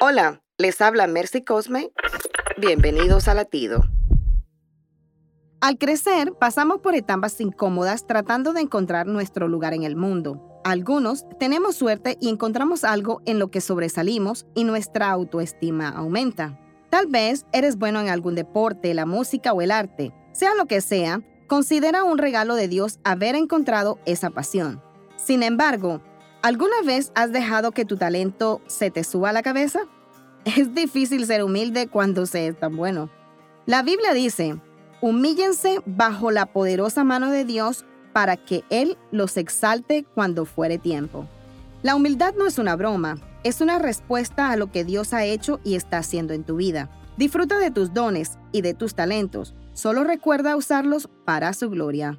Hola, les habla Mercy Cosme. Bienvenidos a Latido. Al crecer, pasamos por etapas incómodas tratando de encontrar nuestro lugar en el mundo. Algunos tenemos suerte y encontramos algo en lo que sobresalimos y nuestra autoestima aumenta. Tal vez eres bueno en algún deporte, la música o el arte. Sea lo que sea, considera un regalo de Dios haber encontrado esa pasión. Sin embargo, ¿alguna vez has dejado que tu talento se te suba a la cabeza? Es difícil ser humilde cuando se es tan bueno. La Biblia dice, humíllense bajo la poderosa mano de Dios para que Él los exalte cuando fuere tiempo. La humildad no es una broma, es una respuesta a lo que Dios ha hecho y está haciendo en tu vida. Disfruta de tus dones y de tus talentos, solo recuerda usarlos para su gloria.